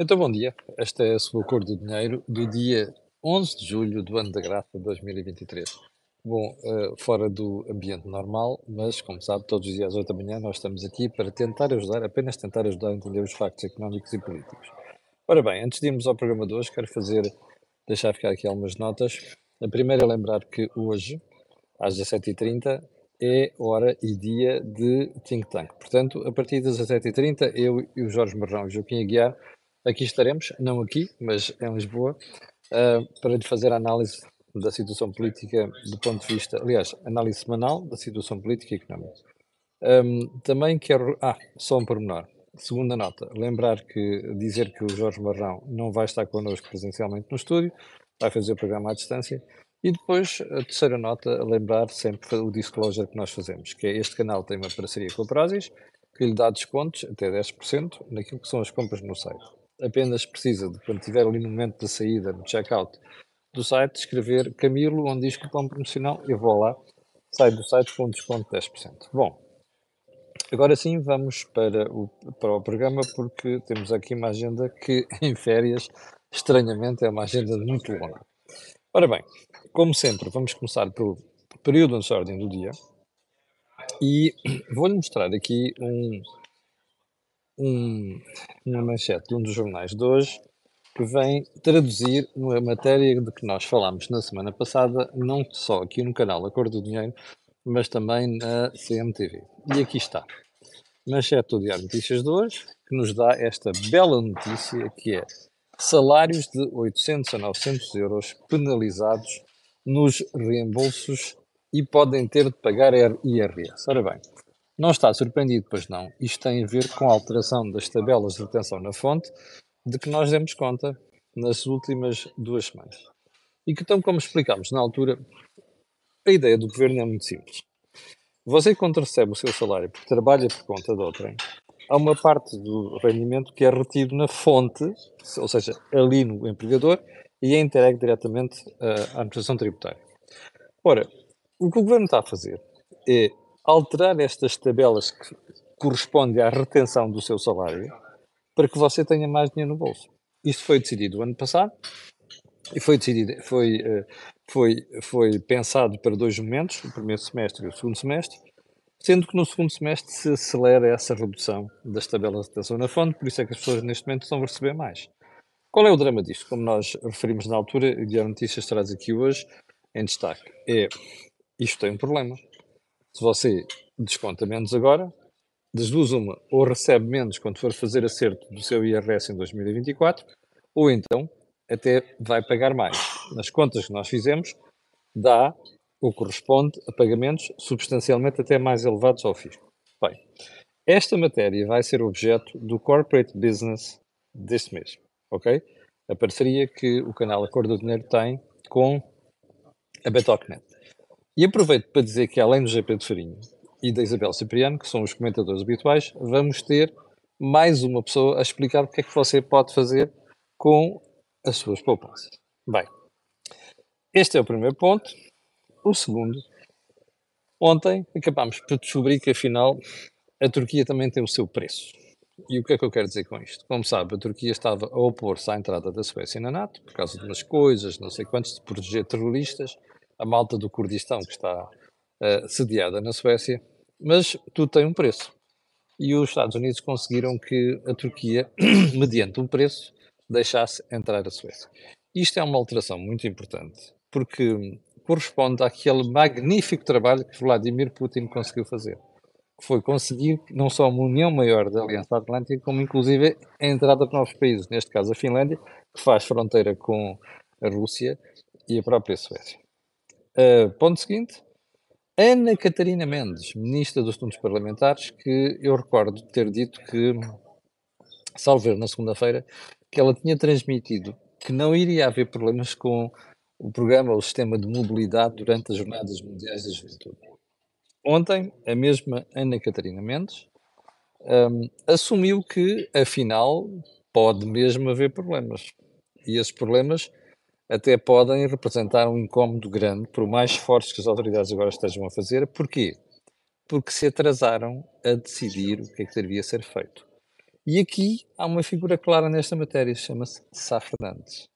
Então, bom dia. Esta é a sua cor do dinheiro do dia 11 de julho do ano da graça de 2023. Bom, uh, fora do ambiente normal, mas, como sabe, todos os dias às 8 da manhã nós estamos aqui para tentar ajudar, apenas tentar ajudar a entender os factos económicos e políticos. Ora bem, antes de irmos ao programa de hoje, quero fazer, deixar ficar aqui algumas notas. A primeira é lembrar que hoje, às 17h30, é hora e dia de think tank. Portanto, a partir das 17h30, eu e o Jorge Marrão e o Joaquim Aguiar aqui estaremos, não aqui, mas em Lisboa, uh, para lhe fazer a análise da situação política do ponto de vista, aliás, análise semanal da situação política e económica. Um, também quero, ah, só um pormenor. Segunda nota, lembrar que dizer que o Jorge Marrão não vai estar connosco presencialmente no estúdio, vai fazer o programa à distância. E depois, a terceira nota, lembrar sempre o disclosure que nós fazemos, que é este canal tem uma parceria com a Prozis, que lhe dá descontos até 10% naquilo que são as compras no site apenas precisa de, quando estiver ali no momento da saída, no checkout do site, escrever Camilo, onde diz cupom promocional, eu vou lá, sai do site com desconto de 10%. Bom, agora sim vamos para o, para o programa, porque temos aqui uma agenda que, em férias, estranhamente, é uma agenda muito longa. Ora bem, como sempre, vamos começar pelo período de ordem do dia e vou-lhe mostrar aqui um, um, uma manchete de um dos jornais de hoje que vem traduzir uma matéria de que nós falámos na semana passada, não só aqui no canal Acordo do Dinheiro, mas também na CMTV. E aqui está. Manchete do Diário Notícias de hoje, que nos dá esta bela notícia que é salários de 800 a 900 euros penalizados nos reembolsos e podem ter de pagar IRS. Ora bem, não está surpreendido, pois não. Isto tem a ver com a alteração das tabelas de retenção na fonte, de que nós demos conta nas últimas duas semanas. E que, então, como explicámos na altura, a ideia do governo é muito simples. Você, quando recebe o seu salário porque trabalha por conta de outrem, há uma parte do rendimento que é retido na fonte, ou seja, ali no empregador, e é entregue diretamente à administração tributária. Ora, o que o governo está a fazer é alterar estas tabelas que correspondem à retenção do seu salário para que você tenha mais dinheiro no bolso. Isto foi decidido o ano passado e foi decidido, foi, eh, foi, foi pensado para dois momentos, o primeiro semestre e o segundo semestre, sendo que no segundo semestre se acelera essa redução das tabelas de retenção na fonte, por isso é que as pessoas neste momento estão a receber mais. Qual é o drama disto? Como nós referimos na altura, e Guilherme Notícias traz aqui hoje em destaque, é isto tem um problema. Se você desconta menos agora, das duas uma, ou recebe menos quando for fazer acerto do seu IRS em 2024, ou então até vai pagar mais. Nas contas que nós fizemos, dá ou corresponde a pagamentos substancialmente até mais elevados ao fisco. Bem, esta matéria vai ser objeto do Corporate Business deste mês, ok? A parceria que o canal Acordo do Dinheiro tem com a Betocnet. E aproveito para dizer que, além do GP de Farinha e da Isabel Cipriano, que são os comentadores habituais, vamos ter mais uma pessoa a explicar o que é que você pode fazer com as suas poupanças. Bem, este é o primeiro ponto. O segundo, ontem acabámos por descobrir que, afinal, a Turquia também tem o seu preço. E o que é que eu quero dizer com isto? Como sabe, a Turquia estava a opor-se à entrada da Suécia na NATO, por causa de umas coisas, não sei quantos, de proteger terroristas, a malta do Kurdistão que está uh, sediada na Suécia, mas tudo tem um preço. E os Estados Unidos conseguiram que a Turquia, mediante um preço, deixasse entrar a Suécia. Isto é uma alteração muito importante, porque corresponde àquele magnífico trabalho que Vladimir Putin conseguiu fazer. Que foi conseguir não só uma união maior da Aliança Atlântica, como inclusive a entrada de novos países, neste caso a Finlândia, que faz fronteira com a Rússia e a própria Suécia. Uh, ponto seguinte, Ana Catarina Mendes, Ministra dos Assuntos Parlamentares, que eu recordo ter dito que, salvo ver na segunda-feira, que ela tinha transmitido que não iria haver problemas com o programa ou o sistema de mobilidade durante as Jornadas Mundiais da Juventude. Ontem, a mesma Ana Catarina Mendes um, assumiu que, afinal, pode mesmo haver problemas. E esses problemas até podem representar um incómodo grande, por mais esforços que as autoridades agora estejam a fazer. Porquê? Porque se atrasaram a decidir o que é que devia ser feito. E aqui há uma figura clara nesta matéria, chama-se Sá Fernandes.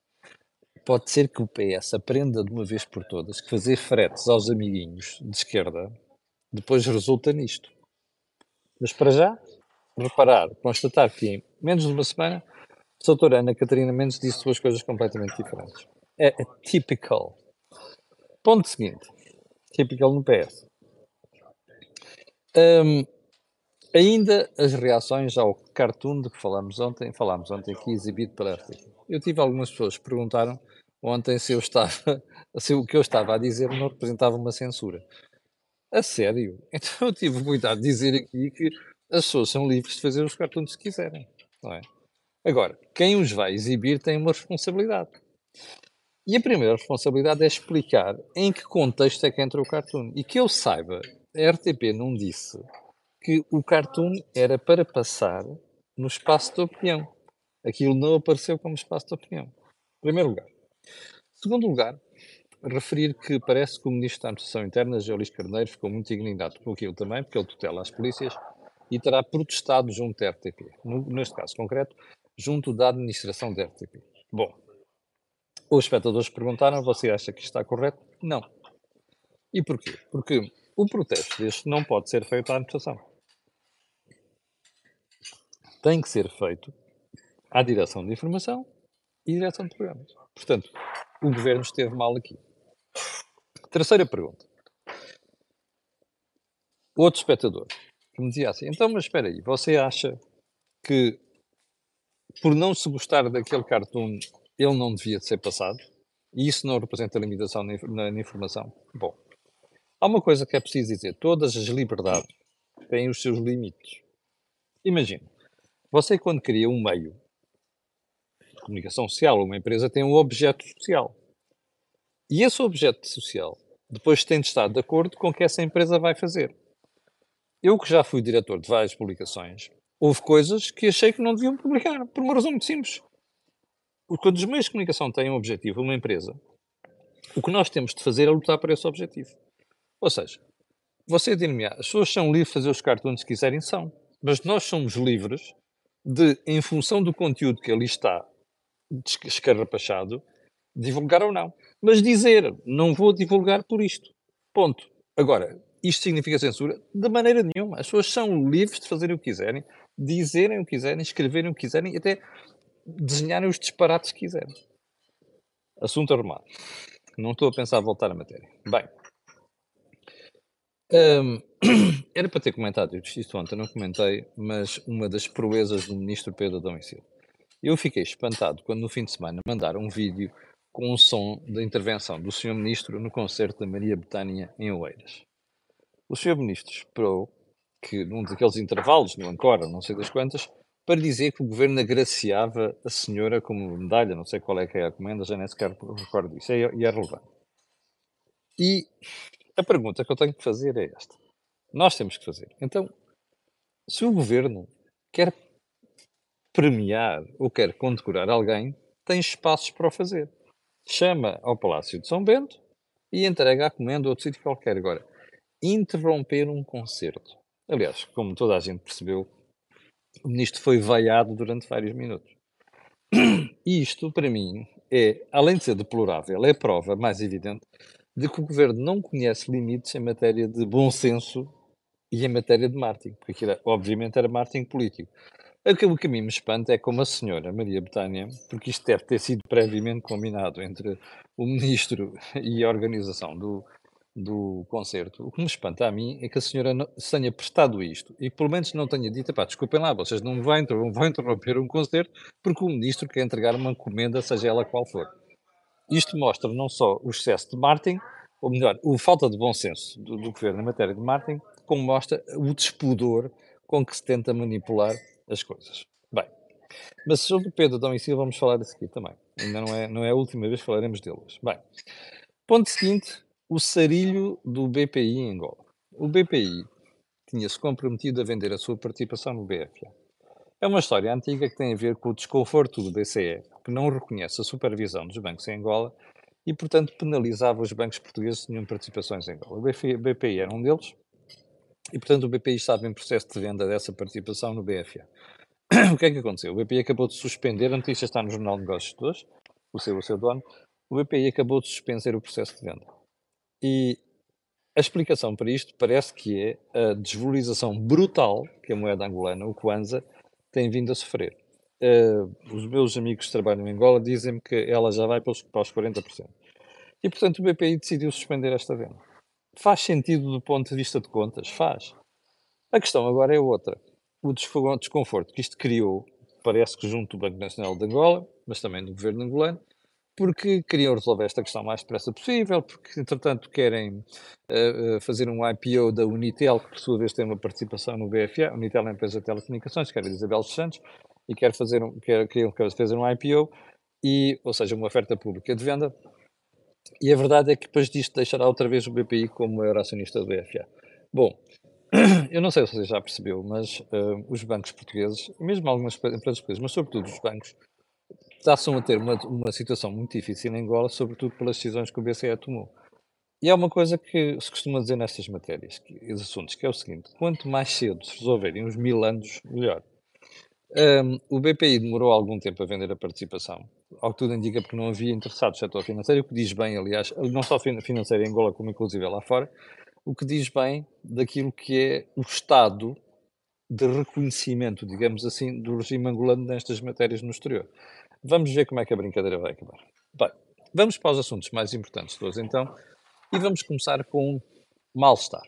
Pode ser que o PS aprenda de uma vez por todas que fazer fretes aos amiguinhos de esquerda depois resulta nisto. Mas para já, reparar, constatar que em menos de uma semana a doutora Ana Catarina Mendes disse duas coisas completamente diferentes. É, typical. Ponto seguinte. Typical no PS. Um, ainda as reações ao cartoon de que falámos ontem, falámos ontem aqui exibido pela RTP. Eu tive algumas pessoas que perguntaram ontem se eu estava, se o que eu estava a dizer não representava uma censura. A sério? Então eu tive cuidado de dizer aqui que as pessoas são livres de fazer os cartoons que quiserem, não é? Agora, quem os vai exibir tem uma responsabilidade. E a primeira responsabilidade é explicar em que contexto é que entra o cartoon. E que eu saiba, a RTP não disse que o cartoon era para passar no espaço de opinião. Aquilo não apareceu como espaço de opinião. Primeiro lugar. Segundo lugar, referir que parece que o Ministro da Administração Interna, José Luís Carneiro, ficou muito indignado com aquilo também, porque ele tutela as polícias e terá protestado junto da RTP. No, neste caso concreto, junto da administração da RTP. Bom, os espectadores perguntaram: você acha que está correto? Não. E porquê? Porque o protesto deste não pode ser feito à administração. Tem que ser feito à direção de informação e direção de programas. Portanto, o governo esteve mal aqui. Terceira pergunta. Outro espectador que me dizia assim: então, mas espera aí, você acha que por não se gostar daquele cartoon ele não devia ser passado? E isso não representa limitação na, na informação? Bom, há uma coisa que é preciso dizer: todas as liberdades têm os seus limites. Imagina, você quando cria um meio de comunicação social, uma empresa tem um objeto social. E esse objeto social depois tem de estar de acordo com o que essa empresa vai fazer. Eu que já fui diretor de várias publicações, houve coisas que achei que não deviam publicar, por uma razão muito simples. Quando os meios de comunicação têm um objetivo, uma empresa, o que nós temos de fazer é lutar por esse objetivo. Ou seja, você dir-me, as pessoas são livres de fazer os cartoons que quiserem, são. Mas nós somos livres de, em função do conteúdo que ali está escarrapachado, divulgar ou não. Mas dizer, não vou divulgar por isto. Ponto. Agora, isto significa censura? De maneira nenhuma. As pessoas são livres de fazerem o que quiserem, dizerem o que quiserem, escreverem o que quiserem até desenharem os disparates que quiserem. Assunto arrumado. Não estou a pensar voltar à matéria. Bem. Um, era para ter comentado isto ontem, não comentei, mas uma das proezas do ministro Pedro Adão e Silva. Eu fiquei espantado quando no fim de semana mandaram um vídeo com o som da intervenção do Sr. Ministro no concerto da Maria Betânia em Oeiras. O Sr. Ministro esperou que, num daqueles intervalos, no Ancora, não sei das quantas, para dizer que o governo agraciava a senhora como medalha, não sei qual é que é a comenda, já nem sequer recordo disso, e é, é relevante. E a pergunta que eu tenho que fazer é esta. Nós temos que fazer. Então, se o governo quer premiar ou quer condecorar alguém, tem espaços para o fazer. Chama ao Palácio de São Bento e entrega a comenda a outro sítio qualquer. Agora, interromper um concerto. Aliás, como toda a gente percebeu, o ministro foi vaiado durante vários minutos. E isto, para mim, é, além de ser deplorável, é a prova mais evidente de que o governo não conhece limites em matéria de bom senso e em matéria de marketing, porque aquilo, obviamente, era marketing político. Aquilo que a mim me espanta é como a senhora Maria Betânia, porque isto deve ter sido previamente combinado entre o ministro e a organização do, do concerto, o que me espanta a mim é que a senhora não, se tenha prestado isto e pelo menos não tenha dito, pá, desculpem lá, vocês não vão, vão interromper um concerto porque o ministro quer entregar uma encomenda, seja ela qual for. Isto mostra não só o excesso de marketing, ou melhor, a falta de bom senso do, do governo em matéria de marketing, como mostra o despudor com que se tenta manipular as coisas. Bem, mas sobre Pedro Dom e Silva vamos falar disso aqui também. Ainda não é, não é a última vez que falaremos deles. Bem, ponto seguinte, o sarilho do BPI em Angola. O BPI tinha-se comprometido a vender a sua participação no BFA. É uma história antiga que tem a ver com o desconforto do BCE, que não reconhece a supervisão dos bancos em Angola e, portanto, penalizava os bancos portugueses que tinham participações em Angola. O BPI, era um deles e, portanto, o BPI estava em processo de venda dessa participação no BFA. o que é que aconteceu? O BPI acabou de suspender, a notícia está no Jornal de Negócios de hoje, o seu, o seu dono, o BPI acabou de suspender o processo de venda. E a explicação para isto parece que é a desvalorização brutal que a moeda angolana, o Kwanza, tem vindo a sofrer. Uh, os meus amigos que trabalham em Angola dizem-me que ela já vai para os, para os 40%. E, portanto, o BPI decidiu suspender esta venda. Faz sentido do ponto de vista de contas? Faz. A questão agora é outra. O desconforto que isto criou, parece que junto do Banco Nacional de Angola, mas também do governo angolano, porque queriam resolver esta questão o mais depressa possível, porque, entretanto, querem uh, fazer um IPO da Unitel, que por sua vez tem uma participação no BFA. A Unitel é a empresa de telecomunicações, que era Isabel Santos, e quer fazer um, quer, quer fazer um IPO, e, ou seja, uma oferta pública de venda. E a verdade é que depois disto deixará outra vez o BPI como maior acionista do BFA. Bom, eu não sei se você já percebeu, mas uh, os bancos portugueses, mesmo algumas empresas portuguesas, mas sobretudo os bancos, passam a ter uma, uma situação muito difícil em Angola, sobretudo pelas decisões que o BCE tomou. E há uma coisa que se costuma dizer nestas matérias, que, assuntos, que é o seguinte: quanto mais cedo se resolverem os mil anos, melhor. Um, o BPI demorou algum tempo a vender a participação, ao que tudo indica porque não havia interessados no setor financeiro, o que diz bem, aliás, não só financeiro em Angola, como inclusive lá fora, o que diz bem daquilo que é o estado de reconhecimento, digamos assim, do regime angolano nestas matérias no exterior. Vamos ver como é que a brincadeira vai acabar. Bem, vamos para os assuntos mais importantes de todos então, e vamos começar com mal-estar.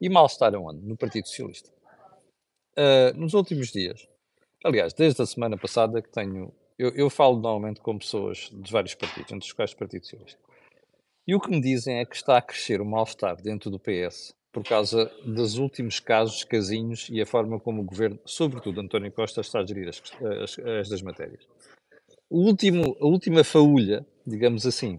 E mal-estar aonde? No Partido Socialista. Uh, nos últimos dias, aliás, desde a semana passada que tenho, eu, eu falo normalmente com pessoas de vários partidos, entre os quais o Partido Socialista. E o que me dizem é que está a crescer o mal-estar dentro do PS por causa dos últimos casos, casinhos e a forma como o governo, sobretudo António Costa, está a gerir as, as, estas matérias. O último, a última faúlha, digamos assim,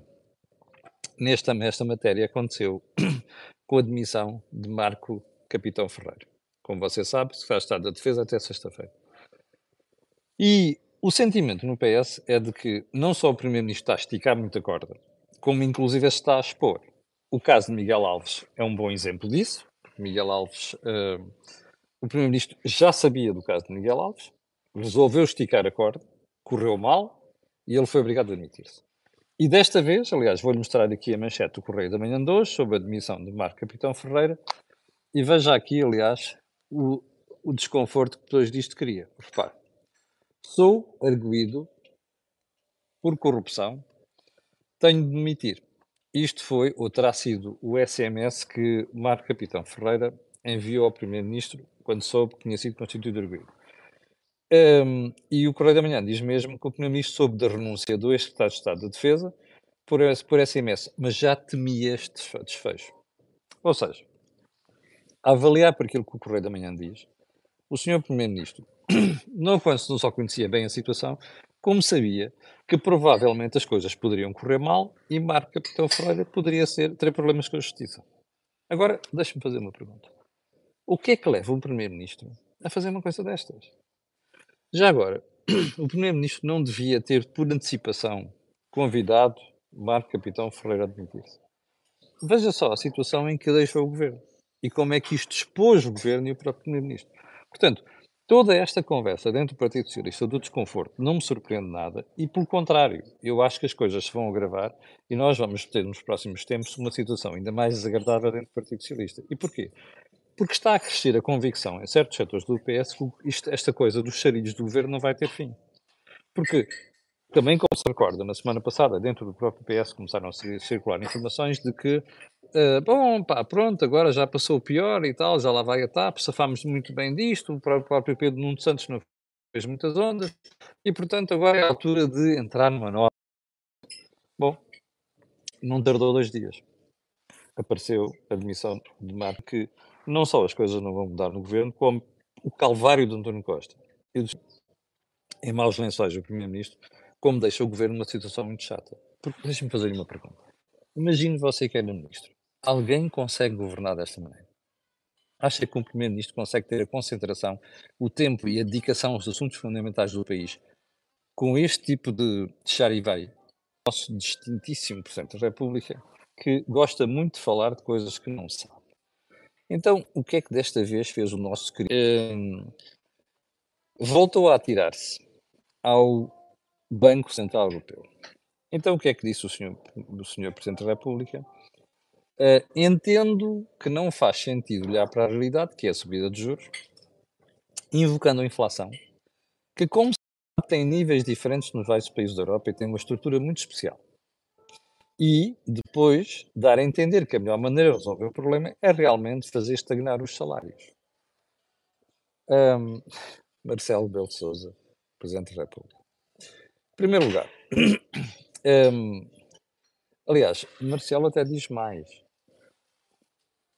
nesta, nesta matéria aconteceu com a demissão de Marco Capitão Ferreira como você sabe, se faz estado da defesa até sexta-feira. E o sentimento no PS é de que não só o Primeiro-Ministro está a esticar muita corda, como inclusive está a expor. O caso de Miguel Alves é um bom exemplo disso. Miguel Alves, uh, o Primeiro-Ministro já sabia do caso de Miguel Alves, resolveu esticar a corda, correu mal e ele foi obrigado a admitir-se. E desta vez, aliás, vou-lhe mostrar aqui a manchete do Correio da Manhã de hoje sobre a demissão de Marco Capitão Ferreira. E veja aqui, aliás, o, o desconforto que depois disto cria. Repare, sou arguído por corrupção, tenho de demitir. Isto foi, ou terá sido, o SMS que Marco Capitão Ferreira enviou ao Primeiro-Ministro quando soube que tinha sido constituído arguído. Um, e o Correio da Manhã diz mesmo que o Primeiro-Ministro soube da renúncia do ex-secretário de Estado da Defesa por, por SMS, mas já temia este desfecho. Ou seja, a avaliar por aquilo que o Correio da Manhã diz, o senhor Primeiro-Ministro não só conhecia bem a situação, como sabia que provavelmente as coisas poderiam correr mal e Marco Capitão Ferreira poderia ser, ter problemas com a justiça. Agora, deixe-me fazer uma pergunta. O que é que leva um Primeiro-Ministro a fazer uma coisa destas? Já agora, o Primeiro-Ministro não devia ter, por antecipação, convidado Marco Capitão Ferreira a demitir-se. Veja só a situação em que deixa o governo e como é que isto expôs o governo e o próprio primeiro-ministro. Portanto, toda esta conversa dentro do Partido Socialista do desconforto não me surpreende nada e, pelo contrário, eu acho que as coisas se vão agravar e nós vamos ter nos próximos tempos uma situação ainda mais desagradável dentro do Partido Socialista. E porquê? Porque está a crescer a convicção em certos setores do PS que esta coisa dos charilhos do governo não vai ter fim. Porque também, como se recorda, na semana passada, dentro do próprio PS, começaram a circular informações de que Uh, bom, pá, pronto, agora já passou o pior e tal, já lá vai a TAP, safámos muito bem disto, o próprio Pedro Nuno Santos não fez muitas ondas, e portanto agora é a altura de entrar numa nova. Bom, não tardou dois dias. Apareceu a admissão de Marco que não só as coisas não vão mudar no governo, como o calvário de António Costa. E em maus lençóis o Primeiro-Ministro, como deixa o governo numa situação muito chata. Porque deixa-me fazer-lhe uma pergunta. Imagine você que era ministro. Alguém consegue governar desta maneira? Acha que um primeiro-ministro consegue ter a concentração, o tempo e a dedicação aos assuntos fundamentais do país com este tipo de charivari? Nosso distintíssimo Presidente da República, que gosta muito de falar de coisas que não sabe. Então, o que é que desta vez fez o nosso querido? Hum, voltou a atirar-se ao Banco Central Europeu. Então, o que é que disse o senhor, o senhor Presidente da República? Uh, entendo que não faz sentido olhar para a realidade, que é a subida de juros, invocando a inflação, que, como tem níveis diferentes nos vários países da Europa e tem uma estrutura muito especial. E depois dar a entender que a melhor maneira de resolver o problema é realmente fazer estagnar os salários. Um, Marcelo Belo Souza, Presidente da República. Primeiro lugar, um, aliás, Marcelo até diz mais.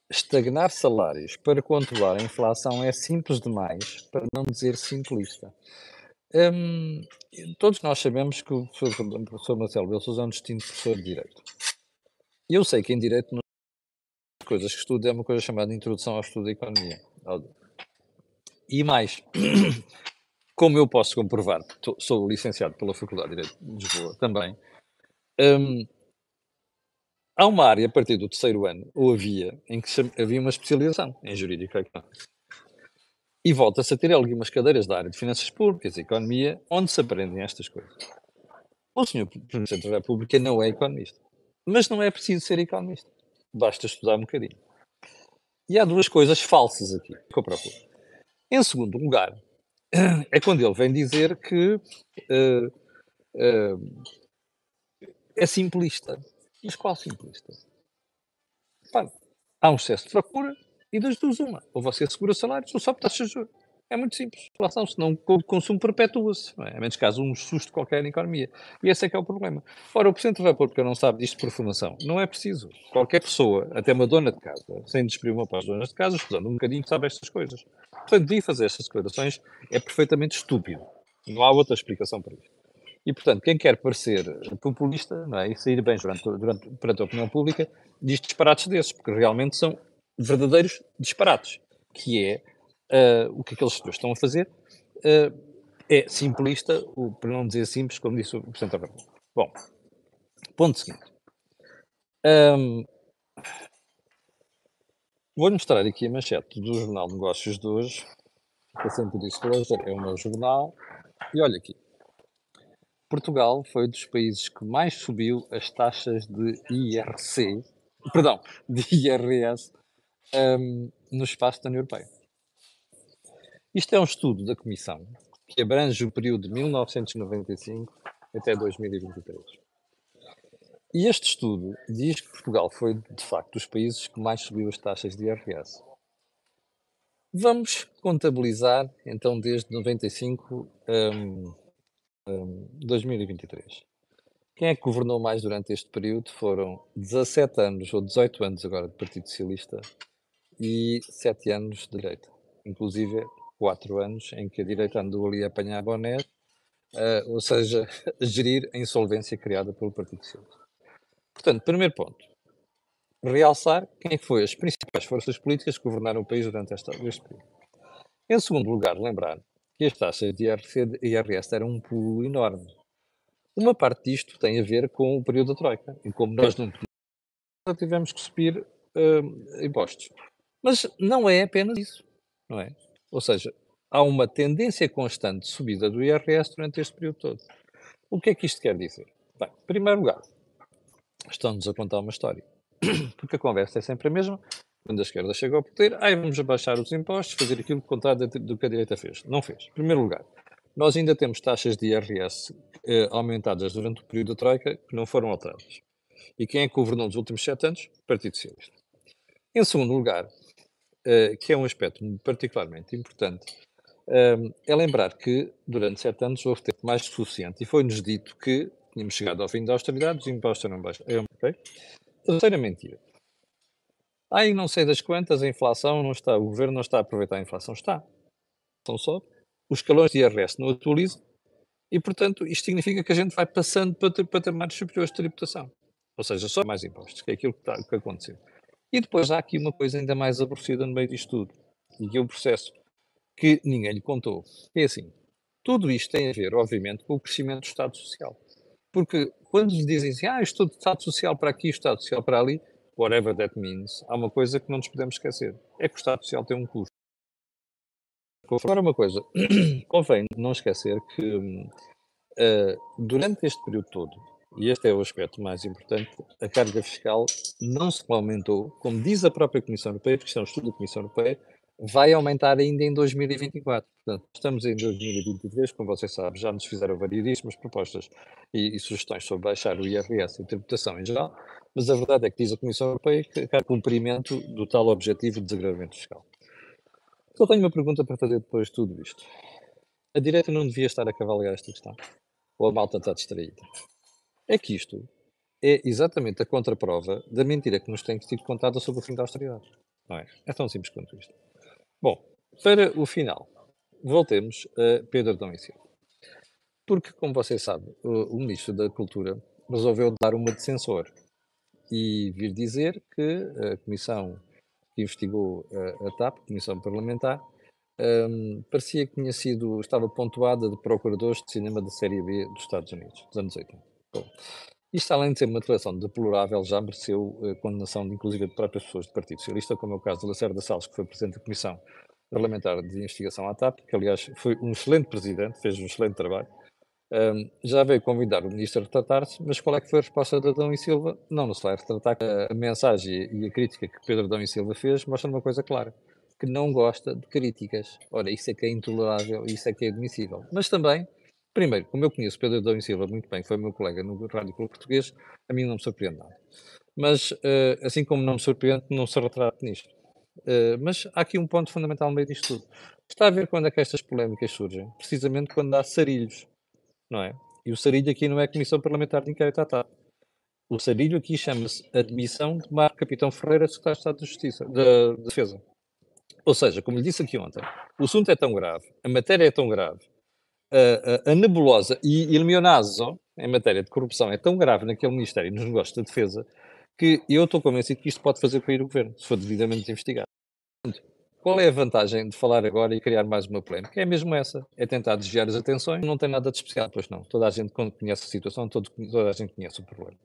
Estagnar salários para controlar a inflação é simples demais, para não dizer simplista. Um, todos nós sabemos que o professor, Marcelo Belo Souza é um distinto professor de Direito. Eu sei que em Direito, nas coisas que estudo, é uma coisa chamada Introdução ao Estudo da Economia. E mais, como eu posso comprovar, sou licenciado pela Faculdade de Direito de Lisboa também, um, há uma área a partir do terceiro ano, ou havia, em que havia uma especialização em Jurídica Económica. E volta-se a ter algumas cadeiras da área de finanças públicas e economia, onde se aprendem estas coisas. O senhor Presidente da República não é economista. Mas não é preciso ser economista. Basta estudar um bocadinho. E há duas coisas falsas aqui que eu procuro. Em segundo lugar, é quando ele vem dizer que uh, uh, é simplista. Mas qual simplista? Há um excesso de procura e das duas uma. Ou você segura salários ou sobe taxas de juros. É muito simples. Relação, senão o consumo perpetua-se. É? A menos caso um susto qualquer na economia. E esse é que é o problema. Ora, o Presidente da República não sabe disto por formação. Não é preciso. Qualquer pessoa, até uma dona de casa, sem desprimir para as donas de casa, estudando um bocadinho, sabe estas coisas. Portanto, vir fazer estas declarações é perfeitamente estúpido. Não há outra explicação para isto. E, portanto, quem quer parecer populista não é? e sair bem durante, durante, perante a opinião pública, diz disparates desses, porque realmente são verdadeiros disparates, que é uh, o que aqueles senhores estão a fazer uh, é simplista, o, para não dizer simples, como disse o Presidente da República. Bom, ponto seguinte. Um, Vou mostrar aqui a manchete do Jornal de Negócios de hoje, que é sempre disclosure, é o meu jornal, e olha aqui. Portugal foi dos países que mais subiu as taxas de IRC, perdão, de IRS um, no espaço da União Europeia. Isto é um estudo da Comissão que abrange o período de 1995 até 2023. E este estudo diz que Portugal foi, de facto, dos países que mais subiu as taxas de IRS. Vamos contabilizar, então, desde 95 a um, um, 2023. Quem é que governou mais durante este período? Foram 17 anos, ou 18 anos agora, de Partido Socialista e 7 anos de direita. Inclusive, 4 anos em que a direita andou ali a apanhar bonés, uh, ou seja, gerir a insolvência criada pelo Partido Socialista. Portanto, primeiro ponto, realçar quem foi as principais forças políticas que governaram o país durante esta, este período. Em segundo lugar, lembrar que as taxas de IRC e IRS eram um pulo enorme. Uma parte disto tem a ver com o período da Troika, e como nós não tivemos que subir uh, impostos. Mas não é apenas isso, não é? Ou seja, há uma tendência constante de subida do IRS durante este período todo. O que é que isto quer dizer? Bem, em primeiro lugar, estão-nos a contar uma história. Porque a conversa é sempre a mesma. Quando a esquerda chega ao poder, aí vamos abaixar os impostos, fazer aquilo contrário do que a direita fez. Não fez. Em primeiro lugar, nós ainda temos taxas de IRS eh, aumentadas durante o período da Troika que não foram alteradas. E quem é que governou nos últimos sete anos? Partido Socialista. Em segundo lugar, eh, que é um aspecto particularmente importante, uh, é lembrar que durante sete anos houve tempo mais que suficiente e foi-nos dito que tínhamos chegado ao fim da austeridade, os impostos eram baixos. É okay? Terceira mentira. Aí não sei das quantas, a inflação não está, o governo não está a aproveitar a inflação. Está. Então sobe. Os escalões de IRS não atualizam e, portanto, isto significa que a gente vai passando para patamares superiores de tributação. Ou seja, só mais impostos, que é aquilo que, está, que aconteceu. E depois há aqui uma coisa ainda mais aborrecida no meio disto tudo, e que é um processo que ninguém lhe contou. É assim, tudo isto tem a ver, obviamente, com o crescimento do Estado Social. Porque quando lhe dizem assim, ah, estou de Estado Social para aqui, Estado Social para ali, whatever that means, há uma coisa que não nos podemos esquecer. É que o Estado Social tem um custo. Agora uma coisa, convém não esquecer que uh, durante este período todo, e este é o aspecto mais importante, a carga fiscal não se aumentou, como diz a própria Comissão Europeia, porque isto é um estudo da Comissão Europeia, vai aumentar ainda em 2024. Portanto, estamos em 2023, como vocês sabem, já nos fizeram variedíssimas propostas e, e, sugestões sobre baixar o IRS e tributação em geral, mas a verdade é que diz a Comissão Europeia que quer cumprimento do tal objetivo de desagravamento fiscal. Só tenho uma pergunta para fazer depois de tudo isto. A direita não devia estar a cavalgar esta questão? Ou a malta está distraída? É que isto é exatamente a contraprova da mentira que nos tem sido contada sobre o fim da austeridade. Não é? É tão simples quanto isto. Bom, para o final, voltemos a Pedro Dom Silva. Porque, como vocês sabem, o, o Ministro da Cultura resolveu dar uma de censor e vir dizer que a comissão que investigou a, a TAP, Comissão Parlamentar, um, parecia que tinha sido, estava pontuada de procuradores de cinema da série B dos Estados Unidos, dos anos 80. Bom, isto, além de ser uma declaração deplorável, já mereceu a condenação, de, inclusive, de próprias pessoas do Partido Socialista, como é o caso de Lacerda Salles, que foi Presidente da Comissão Parlamentar de Investigação à TAP, que, aliás, foi um excelente Presidente, fez um excelente trabalho. Um, já veio convidar o Ministro a retratar-se, mas qual é que foi a resposta de Adão e Silva? Não nos vai retratar. A, mensagem e a crítica que Pedro Adão e Silva fez mostra uma coisa clara, que não gosta de críticas. Ora, isso é que é intolerável, isso é que é admissível. Mas também Primeiro, como eu conheço Pedro Adão e Silva muito bem, foi meu colega no Rádio Clube Português, a mim não me surpreende nada. Mas, uh, assim como não me surpreende, não se retrate nisto. Uh, mas há aqui um ponto fundamental no meio disto tudo. Está a ver quando é que estas polémicas surgem? Precisamente quando há sarilhos, não é? E o sarilho aqui não é Comissão Parlamentar de Inquérito à TAP. O sarilho aqui chama-se Admissão de Marco Capitão Ferreira, Secretário de Estado de Justiça, de, de Defesa. Ou seja, como lhe disse aqui ontem, o assunto é tão grave, a matéria é tão grave, a, a, nebulosa e il mio naso, em matéria de corrupção, é tão grave naquele Ministério, nos negócios da defesa, que eu estou convencido que isto pode fazer cair o governo, se for devidamente investigado. Qual é a vantagem de falar agora e criar mais uma polémica? É mesmo essa, é tentar desviar as atenções, não tem nada de especial, pois não. Toda a gente conhece a situação, todo, toda a gente conhece o problema.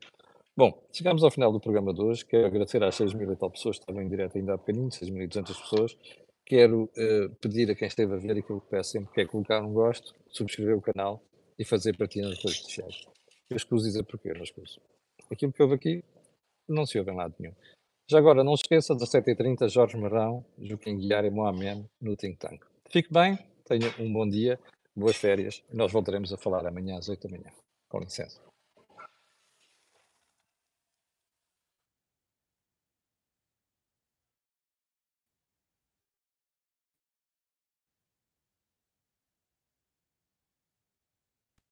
Bom, chegamos ao final do programa de hoje. Quero agradecer às 6 mil e tal pessoas que estavam em direto ainda há bocadinho, 6.200 pessoas. Quero uh, pedir a quem esteve a ver aquilo que peço sempre, que é colocar um gosto, subscrever o canal e fazer partilha nas redes sociais. Eu escuso dizer porquê, não escuso. Aquilo que houve aqui não se ouve em lado nenhum. Já agora, não se esqueça, 17h30, Jorge Marrão, Joaquim Guiar e Mohamed no Think Tank. Fique bem, tenha um bom dia, boas férias nós voltaremos a falar amanhã às 8 da manhã. Com licença.